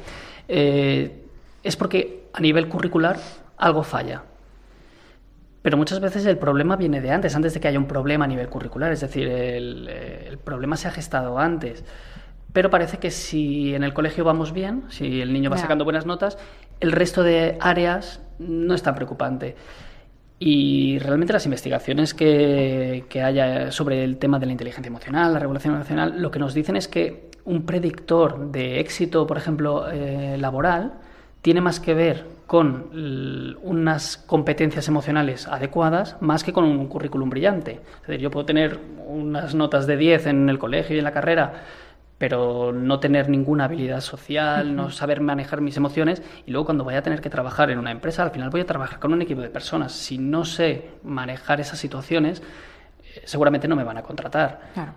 eh, es porque a nivel curricular algo falla. Pero muchas veces el problema viene de antes, antes de que haya un problema a nivel curricular, es decir, el, eh, el problema se ha gestado antes. Pero parece que si en el colegio vamos bien, si el niño va sacando buenas notas, el resto de áreas no es tan preocupante. Y realmente las investigaciones que, que, haya sobre el tema de la inteligencia emocional, la regulación emocional, lo que nos dicen es que un predictor de éxito, por ejemplo, eh, laboral, tiene más que ver con unas competencias emocionales adecuadas más que con un currículum brillante. Es decir, yo puedo tener unas notas de 10 en el colegio y en la carrera, pero no tener ninguna habilidad social, no saber manejar mis emociones y luego cuando vaya a tener que trabajar en una empresa, al final voy a trabajar con un equipo de personas. Si no sé manejar esas situaciones, eh, seguramente no me van a contratar. Claro.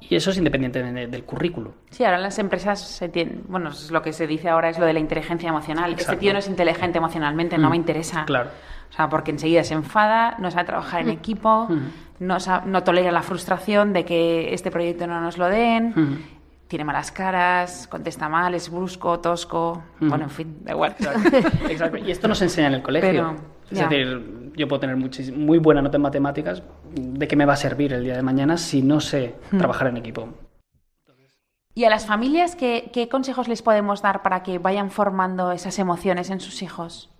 Y eso es independiente del currículo. Sí, ahora las empresas se tienen, bueno, lo que se dice ahora es lo de la inteligencia emocional. Este tío no es inteligente emocionalmente, no me mm, interesa. Claro. O sea, porque enseguida se enfada, no sabe trabajar en mm. equipo, mm. no, no, tolera la frustración de que este proyecto no nos lo den tiene malas caras, contesta mal, es brusco, tosco, bueno, en fin, da igual. Exacto. Y esto nos enseña en el colegio. es decir, yo puedo tener muy buena nota en matemáticas, ¿de qué me va a servir el día de mañana si no sé trabajar en equipo? ¿Y a las familias qué, qué consejos les podemos dar para que vayan formando esas emociones en sus hijos?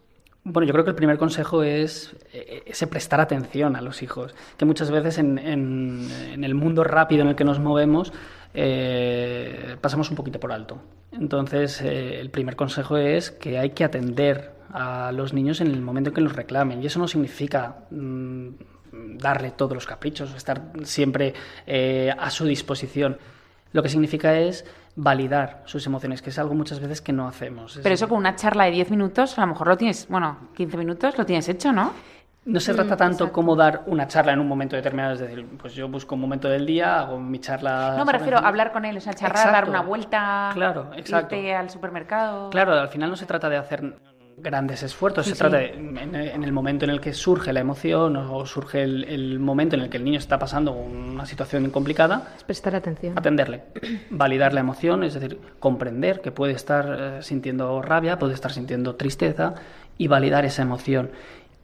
Bueno, yo creo que el primer consejo es eh, ese prestar atención a los hijos, que muchas veces en, en el mundo rápido en el que nos movemos eh, pasamos un poquito por alto. Entonces, eh, el primer consejo es que hay que atender a los niños en el momento en que los reclamen. Y eso no significa mm, darle todos los caprichos, estar siempre a su disposición. Lo que significa es validar sus emociones, que es algo muchas veces que no hacemos. Pero eso con una charla de 10 minutos, a lo mejor lo tienes, bueno, 15 minutos lo tienes hecho, ¿no? No se trata tanto como dar una charla en un momento determinado, es decir, pues yo busco un momento del día, hago mi charla. No, me refiero a hablar con él, o sea, charlar, dar una vuelta, claro, exacto. irte al supermercado. Claro, al final no se trata de hacer grandes esfuerzos, se trata de, en, el momento en el que surge la emoción o surge el, momento en el que el niño está pasando una situación complicada. Es prestar atención. Atenderle, validar la emoción, es decir, comprender que puede estar eh, sintiendo rabia, puede estar sintiendo tristeza y validar esa emoción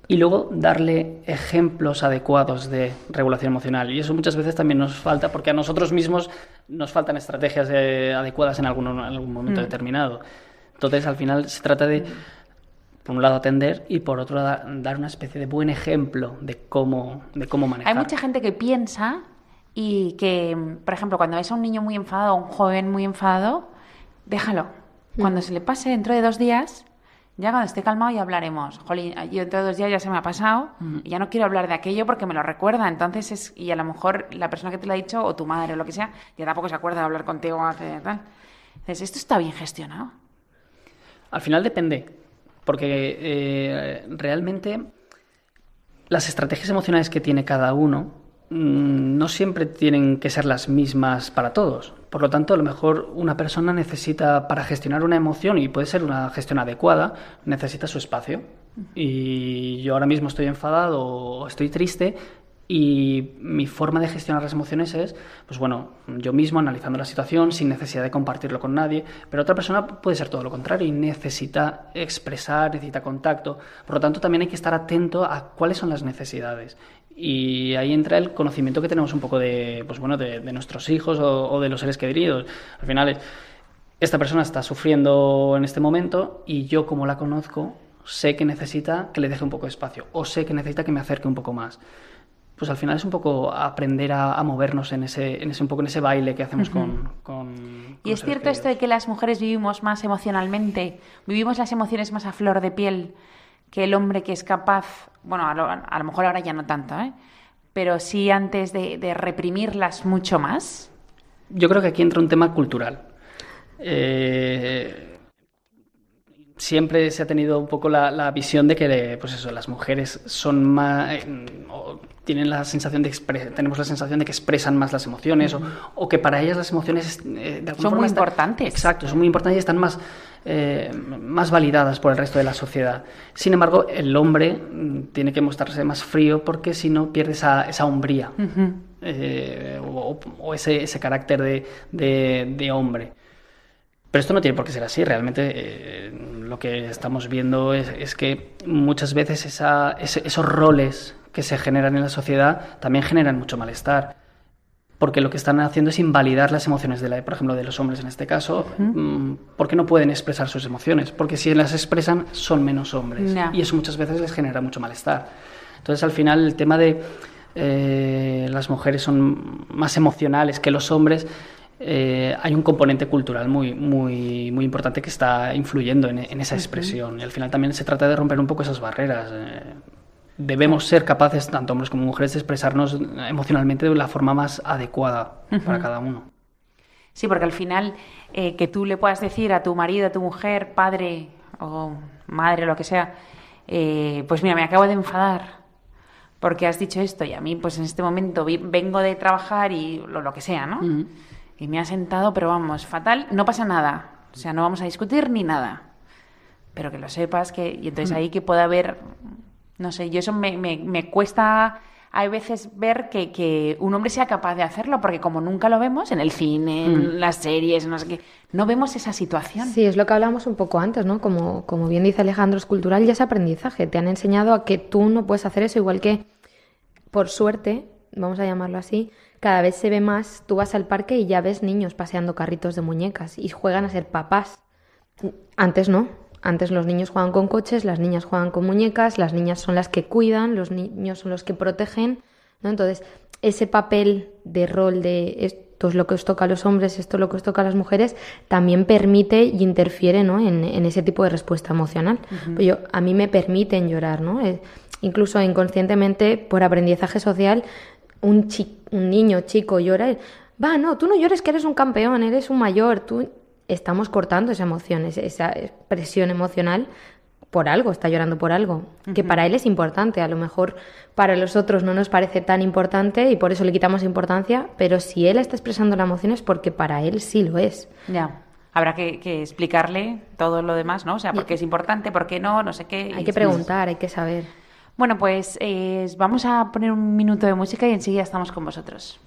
y luego darle ejemplos adecuados de regulación emocional. Y eso muchas veces también nos falta, porque a nosotros mismos nos faltan estrategias eh, adecuadas en algún, algún momento mm. determinado. Entonces, al final se trata de, por un lado, atender y por otro, dar una especie de buen ejemplo de cómo, de cómo manejar. Hay mucha gente que piensa y que, por ejemplo, cuando ves a un niño muy enfadado, un joven muy enfadado, déjalo. Cuando mm. se le pase dentro de dos días, ya cuando esté calmado ya hablaremos. Jolín, yo entre dos días ya se me ha pasado y ya no quiero hablar de aquello porque me lo recuerda. Entonces, es, y a lo mejor la persona que te lo ha dicho, o tu madre o lo que sea, ya tampoco se acuerda de hablar contigo hace tal. Entonces, ¿esto está bien gestionado? Al final depende, porque eh, realmente las estrategias emocionales que tiene cada uno Mm, no siempre tienen que ser las mismas para todos. Por lo tanto, a lo mejor una persona necesita, para gestionar una emoción, y puede ser una gestión adecuada, necesita su espacio. Y yo ahora mismo estoy enfadado o estoy triste y mi forma de gestionar las emociones es, pues bueno, yo mismo analizando la situación sin necesidad de compartirlo con nadie, pero otra persona puede ser todo lo contrario y necesita expresar, necesita contacto. Por lo tanto, también hay que estar atento a cuáles son las necesidades. Y ahí entra el conocimiento que tenemos un poco de, pues bueno, de, nuestros hijos o, de los seres queridos. Al final, esta persona está sufriendo en este momento y yo, como la conozco, sé que necesita que le deje un poco de espacio o sé que necesita que me acerque un poco más. Pues al final es un poco aprender a, movernos en ese, en ese, un poco en ese baile que hacemos con, con, Y es cierto esto de que las mujeres vivimos más emocionalmente, vivimos las emociones más a flor de piel que el hombre que es capaz, bueno, a lo, mejor ahora ya no tanto, ¿eh? pero sí antes de, reprimirlas mucho más. yo creo que aquí entra un tema cultural. Eh, siempre se ha tenido un poco la, visión de que pues eso, las mujeres son más eh, tienen la sensación de tenemos la sensación de que expresan más las emociones o, que para ellas las emociones eh, son muy importantes. Exacto son muy importantes y están más eh, más validadas por el resto de la sociedad. Sin embargo el hombre mm, tiene que mostrarse más frío porque si no pierde esa, esa hombría o, ese, ese carácter de, de hombre pero esto no tiene por qué ser así. Realmente eh, lo que estamos viendo es, que muchas veces esos roles que se generan en la sociedad también generan mucho malestar. Porque lo que están haciendo es invalidar las emociones, de la, por ejemplo, de los hombres en este caso, mm, porque no pueden expresar sus emociones. Porque si las expresan, son menos hombres. Y eso muchas veces les genera mucho malestar. Entonces, al final, el tema de eh, las mujeres son más emocionales que los hombres eh, hay un componente cultural muy, muy, muy importante que está influyendo en, esa expresión. Y al final también se trata de romper un poco esas barreras. Eh, debemos ser capaces, tanto hombres como mujeres, de expresarnos emocionalmente de la forma más adecuada para cada uno. Sí, porque al final eh, que tú le puedas decir a tu marido, a tu mujer, padre o madre, lo que sea, pues mira, me acabo de enfadar porque has dicho esto y a mí pues en este momento vengo de trabajar y lo, que sea, ¿no? Y me ha sentado, pero vamos, fatal, no pasa nada. O sea, no vamos a discutir ni nada. Pero que lo sepas que... Y entonces mm. ahí que pueda haber... No sé, yo eso me, me, cuesta hay veces ver que, que, un hombre sea capaz de hacerlo, porque como nunca lo vemos en el cine, en mm. las series, no sé qué, no vemos esa situación. Sí, es lo que hablamos un poco antes, ¿no? Como, como bien dice Alejandro, es cultural y es aprendizaje. Te han enseñado a que tú no puedes hacer eso, igual que, por suerte, vamos a llamarlo así, cada vez se ve más, tú vas al parque y ya ves niños paseando carritos de muñecas y juegan a ser papás. Antes no, antes los niños juegan con coches, las niñas juegan con muñecas, las niñas son las que cuidan, los niños son los que protegen, ¿no? Entonces, ese papel de rol de esto es lo que os toca a los hombres, esto es lo que os toca a las mujeres, también permite y interfiere ¿no? en, ese tipo de respuesta emocional. Pues yo, a mí me permiten llorar, ¿no? Eh, incluso inconscientemente, por aprendizaje social, un, un niño chico llora, va, no, tú no llores que eres un campeón, eres un mayor, tú estamos cortando esa emoción, esa expresión emocional por algo, está llorando por algo, que para él es importante, a lo mejor para los otros no nos parece tan importante y por eso le quitamos importancia, pero si él está expresando la emoción es porque para él sí lo es. Ya. Habrá que, explicarle todo lo demás, ¿no? O sea, por qué es importante, por qué no, no sé qué. Hay que preguntar, hay que saber. Bueno, pues eh, vamos a poner un minuto de música y enseguida estamos con vosotros.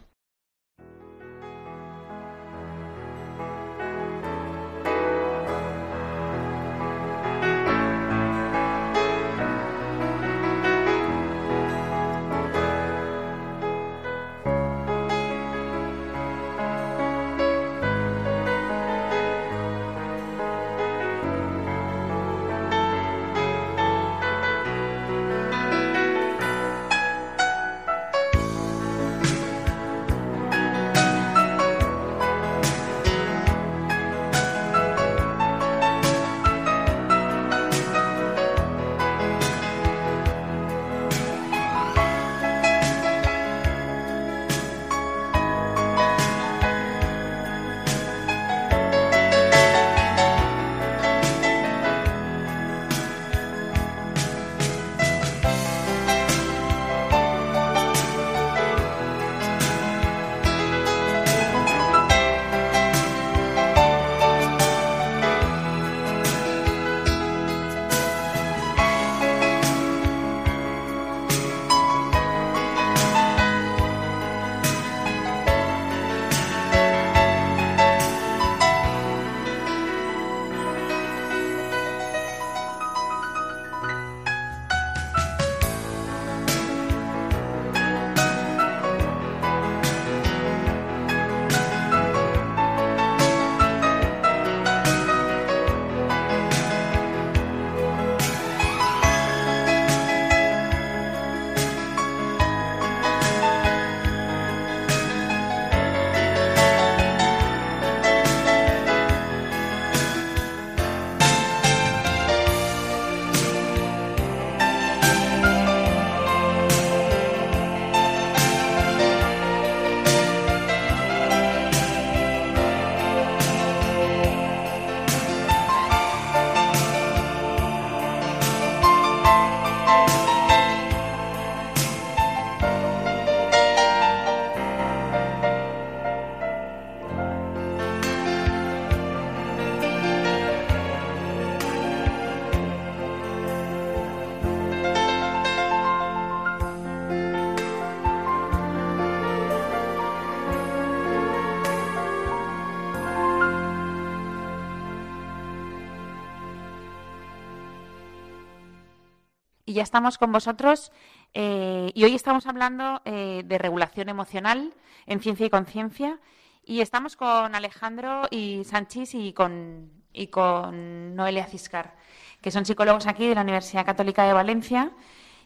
Ya estamos con vosotros eh, y hoy estamos hablando eh, de regulación emocional en ciencia y conciencia y estamos con Alejandro y Sánchez y con, y con Noelia Ciscar, que son psicólogos aquí de la Universidad Católica de Valencia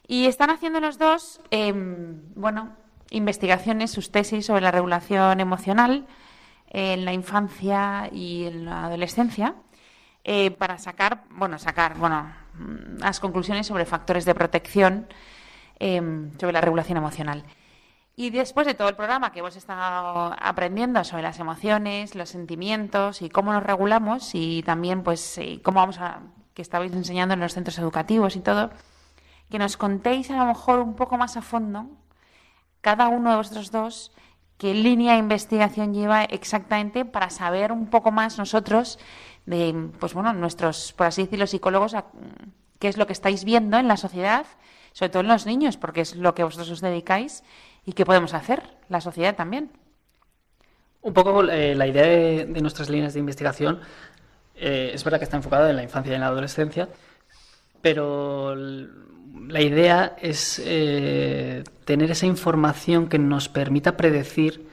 y están haciendo los dos, em, bueno, investigaciones, sus tesis sobre la regulación emocional en la infancia y en la adolescencia. Eh, para sacar, bueno, sacar, bueno, las conclusiones sobre factores de protección em, sobre la regulación emocional. Y después de todo el programa que hemos estado aprendiendo sobre las emociones, los sentimientos y cómo nos regulamos y también pues eh, cómo vamos a que estabais enseñando en los centros educativos y todo, que nos contéis a lo mejor un poco más a fondo cada uno de vosotros dos qué línea de investigación lleva exactamente para saber un poco más nosotros de, pues bueno, nuestros, por así decirlo, psicólogos, qué es lo que estáis viendo en la sociedad, sobre todo en los niños, porque es lo que vosotros os dedicáis, y qué podemos hacer, la sociedad también. Un poco eh, la idea de, nuestras líneas de investigación eh, es verdad que está enfocada en la infancia y en la adolescencia, pero la idea es eh, tener esa información que nos permita predecir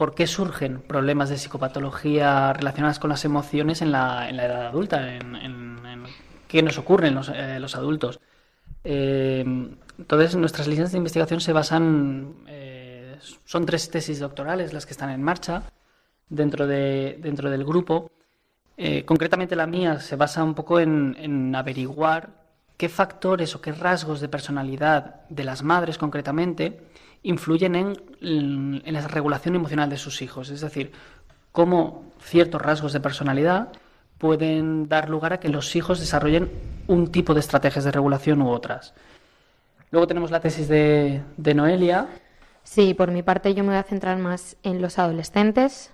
por qué surgen problemas de psicopatología relacionadas con las emociones en la, en la edad adulta, en, qué nos ocurre en los, eh, adultos. Eh, entonces, nuestras líneas de investigación se basan, son tres tesis doctorales las que están en marcha dentro, de, dentro del grupo. concretamente la mía se basa un poco en averiguar qué factores o qué rasgos de personalidad de las madres concretamente influyen en, la regulación emocional de sus hijos. Es decir, cómo ciertos rasgos de personalidad pueden dar lugar a que los hijos desarrollen un tipo de estrategias de regulación u otras. Luego tenemos la tesis de, Noelia. Sí, por mi parte yo me voy a centrar más en los adolescentes.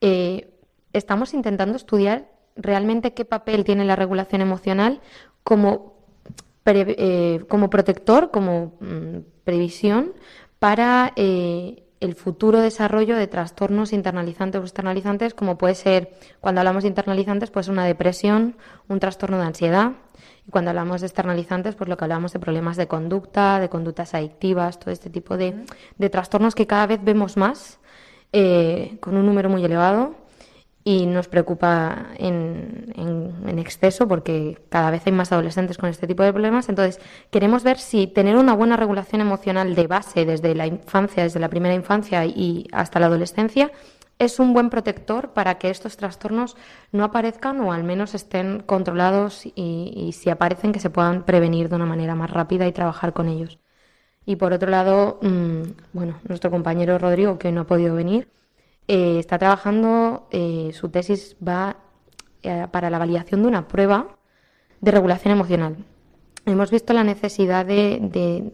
Eh, estamos intentando estudiar realmente qué papel tiene la regulación emocional como eh, como protector, como mm, previsión para eh, el futuro desarrollo de trastornos internalizantes o externalizantes, como puede ser, cuando hablamos de internalizantes, pues una depresión, un trastorno de ansiedad. Y cuando hablamos de externalizantes, pues lo que hablamos de problemas de conducta, de conductas adictivas, todo este tipo de, trastornos que cada vez vemos más, eh, con un número muy elevado y nos preocupa en, en, exceso porque cada vez hay más adolescentes con este tipo de problemas. Entonces, queremos ver si tener una buena regulación emocional de base desde la infancia, desde la primera infancia y hasta la adolescencia, es un buen protector para que estos trastornos no aparezcan o al menos estén controlados y, y si aparecen que se puedan prevenir de una manera más rápida y trabajar con ellos. Y por otro lado, mm, bueno, nuestro compañero Rodrigo, que no ha podido venir, eh, está trabajando, eh, su tesis va eh, para la validación de una prueba de regulación emocional. Hemos visto la necesidad de,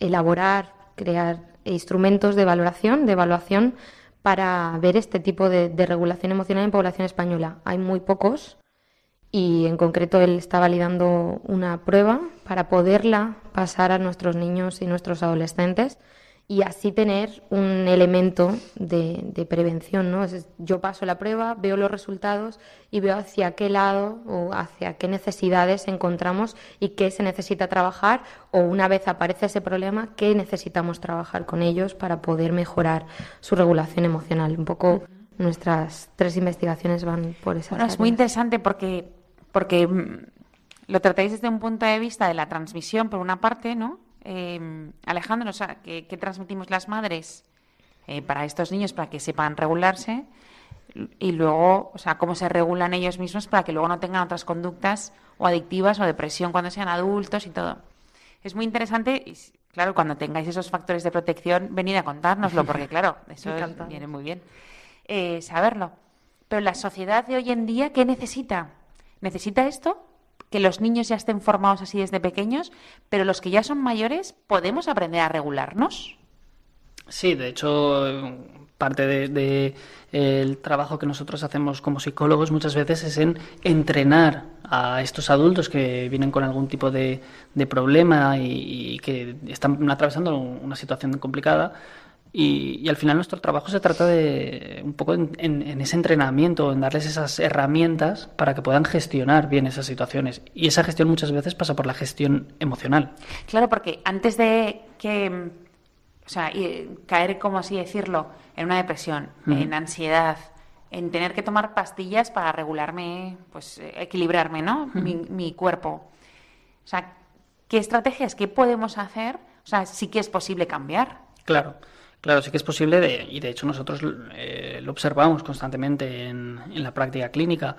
elaborar, crear instrumentos de valoración, de evaluación para ver este tipo de, de, regulación emocional en población española. Hay muy pocos y en concreto él está validando una prueba para poderla pasar a nuestros niños y nuestros adolescentes y así tener un elemento de, prevención. ¿no? yo paso la prueba, veo los resultados y veo hacia qué lado o hacia qué necesidades encontramos y qué se necesita trabajar o una vez aparece ese problema, qué necesitamos trabajar con ellos para poder mejorar su regulación emocional. Un poco nuestras tres investigaciones van por esa bueno, Es muy interesante porque, porque mm, lo tratáis desde un punto de vista de la transmisión, por una parte, ¿no? Eh, Alejandro, ¿qué, transmitimos las madres eh, para estos niños para que sepan regularse? Y luego, o sea, cómo se regulan ellos mismos para que luego no tengan otras conductas o adictivas o depresión cuando sean adultos y todo. Es muy interesante y, claro, cuando tengáis esos factores de protección, venid a contárnoslo, porque, claro, eso viene muy bien eh, saberlo. Pero la sociedad de hoy en día, ¿qué necesita? ¿Necesita esto? Que los niños ya estén formados así desde pequeños, pero los que ya son mayores, ¿podemos aprender a regularnos? Sí, de hecho, parte del de, el trabajo que nosotros hacemos como psicólogos muchas veces es en entrenar a estos adultos que vienen con algún tipo de, de problema y, que están atravesando una situación complicada Y, al final nuestro trabajo se trata de un poco en, ese entrenamiento, en darles esas herramientas para que puedan gestionar bien esas situaciones. Y esa gestión muchas veces pasa por la gestión emocional. Claro, porque antes de que, o sea, caer, como así decirlo, en una depresión, en ansiedad, en tener que tomar pastillas para regularme, pues equilibrarme, ¿no? mi, mi cuerpo. O sea, ¿qué estrategias, qué podemos hacer? O sea, sí que es posible cambiar. Claro. Claro, sí que es posible y de hecho nosotros eh, lo observamos constantemente en, la práctica clínica,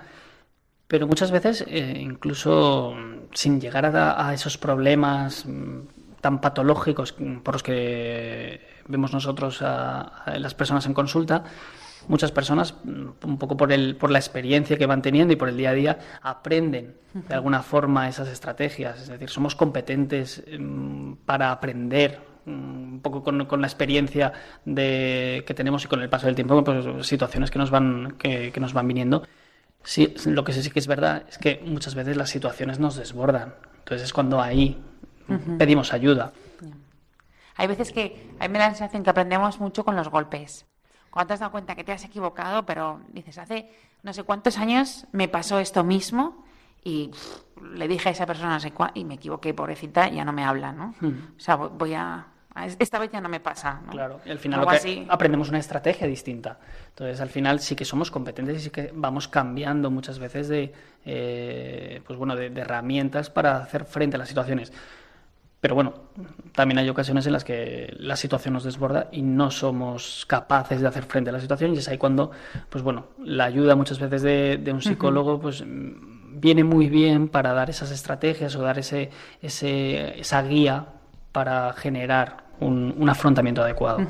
pero muchas veces eh, incluso sin llegar a, esos problemas mm, tan patológicos por los que vemos nosotros a, las personas en consulta, muchas personas, mm, un poco por, el, por la experiencia que van teniendo y por el día a día, aprenden de alguna forma esas estrategias. Es decir, somos competentes mm, para aprender un poco con, la experiencia de, que tenemos y con el paso del tiempo, pues, situaciones que nos van, que, nos van viniendo. Sí, lo que sí que es verdad es que muchas veces las situaciones nos desbordan. Entonces es cuando ahí pedimos ayuda. Hay veces que a mí me da la sensación que aprendemos mucho con los golpes. Cuando te has dado cuenta que te has equivocado, pero dices, hace no sé cuántos años me pasó esto mismo y le dije a esa persona no sé y me equivoqué, pobrecita, ya no me habla, ¿no? O sea, voy a esta vez ya no me pasa. Claro, y al final aprendemos una estrategia distinta. Entonces, al final sí que somos competentes y sí que vamos cambiando muchas veces de, eh, pues bueno, de, herramientas para hacer frente a las situaciones. Pero bueno, también hay ocasiones en las que la situación nos desborda y no somos capaces de hacer frente a la situación y es ahí cuando, pues bueno, la ayuda muchas veces de, un psicólogo, pues viene muy bien para dar esas estrategias o dar ese, ese, esa guía para generar un, afrontamiento adecuado.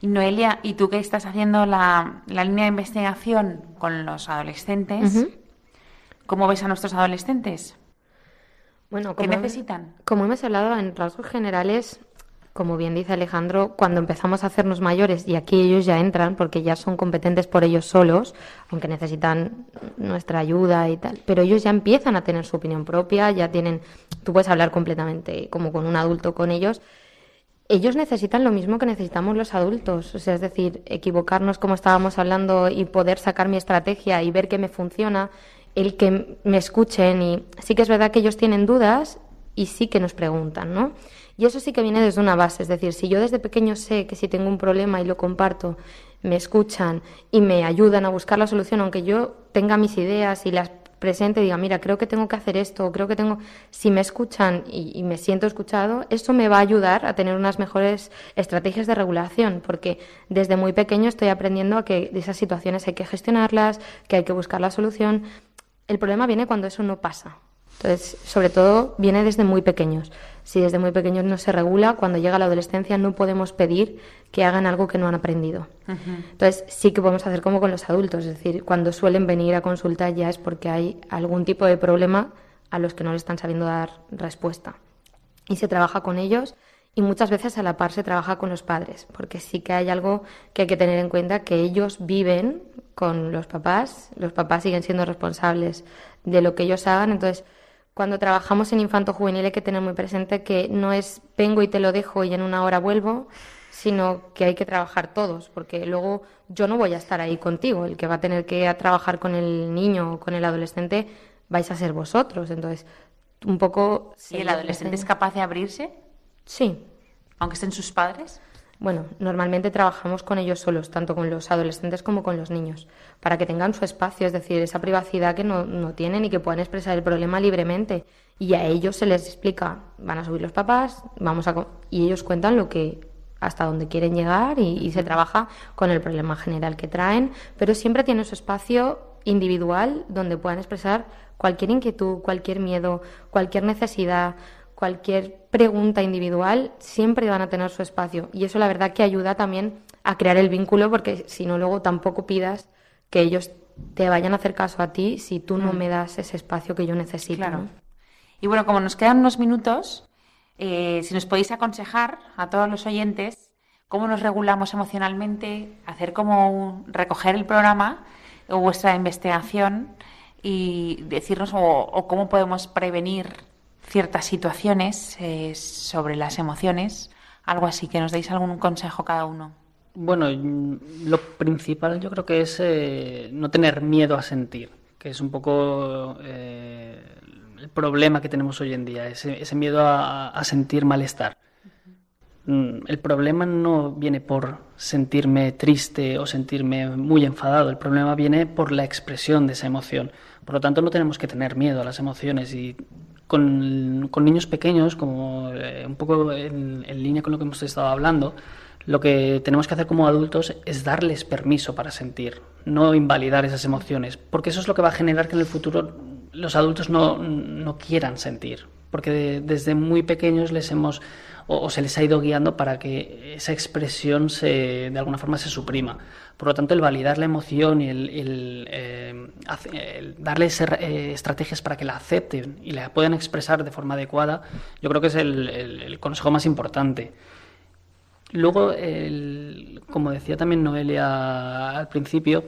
Y Noelia, ¿y tú qué estás haciendo la, línea de investigación con los adolescentes? ¿Cómo ves a nuestros adolescentes? Bueno, ¿Qué necesitan? Como hemos hablado en rasgos generales, como bien dice Alejandro, cuando empezamos a hacernos mayores, y aquí ellos ya entran porque ya son competentes por ellos solos, aunque necesitan nuestra ayuda y tal, pero ellos ya empiezan a tener su opinión propia, ya tienen, tú puedes hablar completamente como con un adulto con ellos, ellos necesitan lo mismo que necesitamos los adultos, o sea, es decir, equivocarnos como estábamos hablando y poder sacar mi estrategia y ver que me funciona, el que me escuchen y sí que es verdad que ellos tienen dudas y sí que nos preguntan, ¿no? Y eso sí que viene desde una base, es decir, si yo desde pequeño sé que si tengo un problema y lo comparto, me escuchan y me ayudan a buscar la solución, aunque yo tenga mis ideas y las presente diga, mira, creo que tengo que hacer esto, creo que tengo, si me escuchan y, me siento escuchado, eso me va a ayudar a tener unas mejores estrategias de regulación, porque desde muy pequeño estoy aprendiendo a que esas situaciones hay que gestionarlas, que hay que buscar la solución. El problema viene cuando eso no pasa. Entonces, sobre todo, viene desde muy pequeños. Si desde muy pequeños no se regula, cuando llega la adolescencia no podemos pedir que hagan algo que no han aprendido. Entonces, sí que podemos hacer como con los adultos, es decir, cuando suelen venir a consulta ya es porque hay algún tipo de problema a los que no le están sabiendo dar respuesta. Y se trabaja con ellos y muchas veces a la par se trabaja con los padres, porque sí que hay algo que hay que tener en cuenta, que ellos viven con los papás, los papás siguen siendo responsables de lo que ellos hagan, entonces cuando trabajamos en infanto juvenil hay que tener muy presente que no es vengo y te lo dejo y en una hora vuelvo, sino que hay que trabajar todos, porque luego yo no voy a estar ahí contigo, el que va a tener que trabajar con el niño o con el adolescente vais a ser vosotros, entonces un poco... ¿Y el adolescente es capaz de abrirse? Sí. ¿Aunque estén sus padres? Bueno, normalmente trabajamos con ellos solos, tanto con los adolescentes como con los niños, para que tengan su espacio, es decir, esa privacidad que no, no, tienen y que puedan expresar el problema libremente. Y a ellos se les explica, van a subir los papás, vamos a y ellos cuentan lo que hasta dónde quieren llegar y, y, se trabaja con el problema general que traen, pero siempre tienen su espacio individual donde puedan expresar cualquier inquietud, cualquier miedo, cualquier necesidad, cualquier pregunta individual, siempre van a tener su espacio. Y eso la verdad que ayuda también a crear el vínculo, porque si no, luego tampoco pidas que ellos te vayan a hacer caso a ti si tú no mm. me das ese espacio que yo necesito. Y bueno, como nos quedan unos minutos, eh, si nos podéis aconsejar a todos los oyentes cómo nos regulamos emocionalmente, hacer como recoger el programa o vuestra investigación y decirnos o cómo podemos prevenir ciertas situaciones eh, sobre las emociones, algo así, que nos deis algún consejo cada uno. Bueno, lo principal yo creo que es eh, no tener miedo a sentir, que es un poco eh, el problema que tenemos hoy en día, ese, miedo a, sentir malestar. Mm, el problema no viene por sentirme triste o sentirme muy enfadado, el problema viene por la expresión de esa emoción. Por lo tanto, no tenemos que tener miedo a las emociones y con, niños pequeños, como eh, un poco en línea con lo que hemos estado hablando, lo que tenemos que hacer como adultos es darles permiso para sentir, no invalidar esas emociones, porque eso es lo que va a generar que en el futuro los adultos no, quieran sentir, porque desde muy pequeños les hemos o, se les ha ido guiando para que esa expresión se, de alguna forma se suprima. Por lo tanto, el validar la emoción y el, eh, darles eh, estrategias para que la acepten y la puedan expresar de forma adecuada, yo creo que es el consejo más importante. Luego, como decía también Noelia al principio,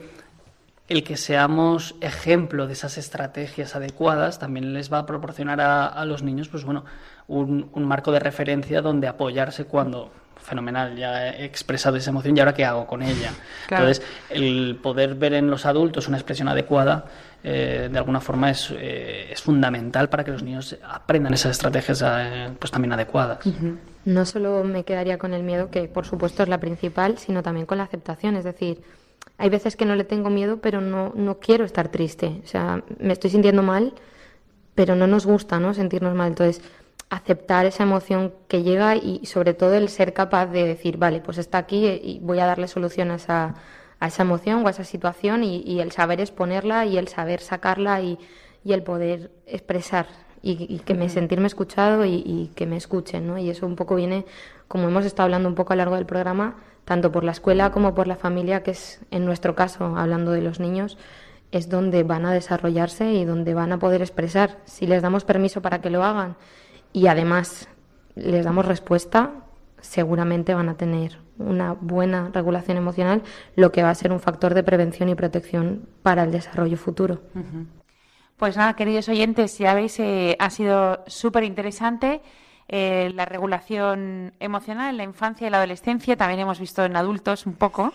el que seamos ejemplo de esas estrategias adecuadas también les va a proporcionar a, los niños pues bueno un, marco de referencia donde apoyarse cuando fenomenal ya he expresado esa emoción y ahora qué hago con ella entonces el poder ver en los adultos una expresión adecuada eh, de alguna forma es, eh, es, fundamental para que los niños aprendan esas estrategias eh, pues también adecuadas no solo me quedaría con el miedo, que por supuesto es la principal, sino también con la aceptación. Es decir, hay veces que no le tengo miedo, pero no, no quiero estar triste. O sea, me estoy sintiendo mal, pero no nos gusta, ¿no? Sentirnos mal. Entonces, aceptar esa emoción que llega y sobre todo el ser capaz de decir, vale, pues está aquí y voy a darle solución a esa, a esa emoción o a esa situación y, el saber exponerla y el saber sacarla y, y el poder expresar y, que me sentirme escuchado y, que me escuchen, ¿no? Y eso un poco viene, como hemos estado hablando un poco a lo largo del programa, tanto por la escuela como por la familia, que es en nuestro caso, hablando de los niños, es donde van a desarrollarse y donde van a poder expresar. Si les damos permiso para que lo hagan y además les damos respuesta, seguramente van a tener una buena regulación emocional, lo que va a ser un factor de prevención y protección para el desarrollo futuro. Pues nada, queridos oyentes, ya veis, eh, ha sido súper interesante. Eh, la regulación emocional en la infancia y la adolescencia, también hemos visto en adultos un poco,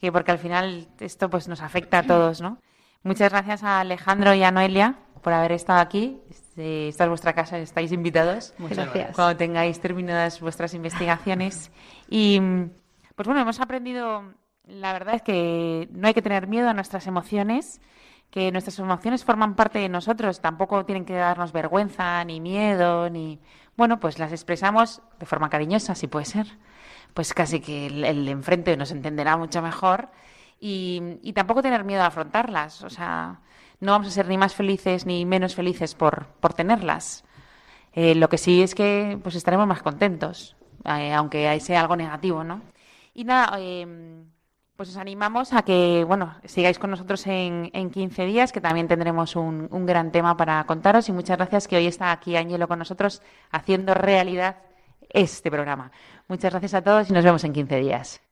que porque al final esto pues nos afecta a todos, ¿no? Muchas gracias a Alejandro y a Noelia por haber estado aquí. Este, esta es vuestra casa, estáis invitados. Muchas gracias. Cuando tengáis terminadas vuestras investigaciones. Y pues bueno, hemos aprendido, la verdad es que no hay que tener miedo a nuestras emociones que nuestras emociones forman parte de nosotros, tampoco tienen que darnos vergüenza, ni miedo, ni... Bueno, pues las expresamos de forma cariñosa, si puede ser. Pues casi que el, enfrente nos entenderá mucho mejor y, tampoco tener miedo a afrontarlas. O sea, no vamos a ser ni más felices ni menos felices por, por tenerlas. Eh, lo que sí es que pues estaremos más contentos, eh, aunque sea algo negativo, ¿no? Y nada, eh, pues os animamos a que, bueno, sigáis con nosotros en, en 15 días, que también tendremos un, un, gran tema para contaros. Y muchas gracias que hoy está aquí Ángelo con nosotros haciendo realidad este programa. Muchas gracias a todos y nos vemos en 15 días.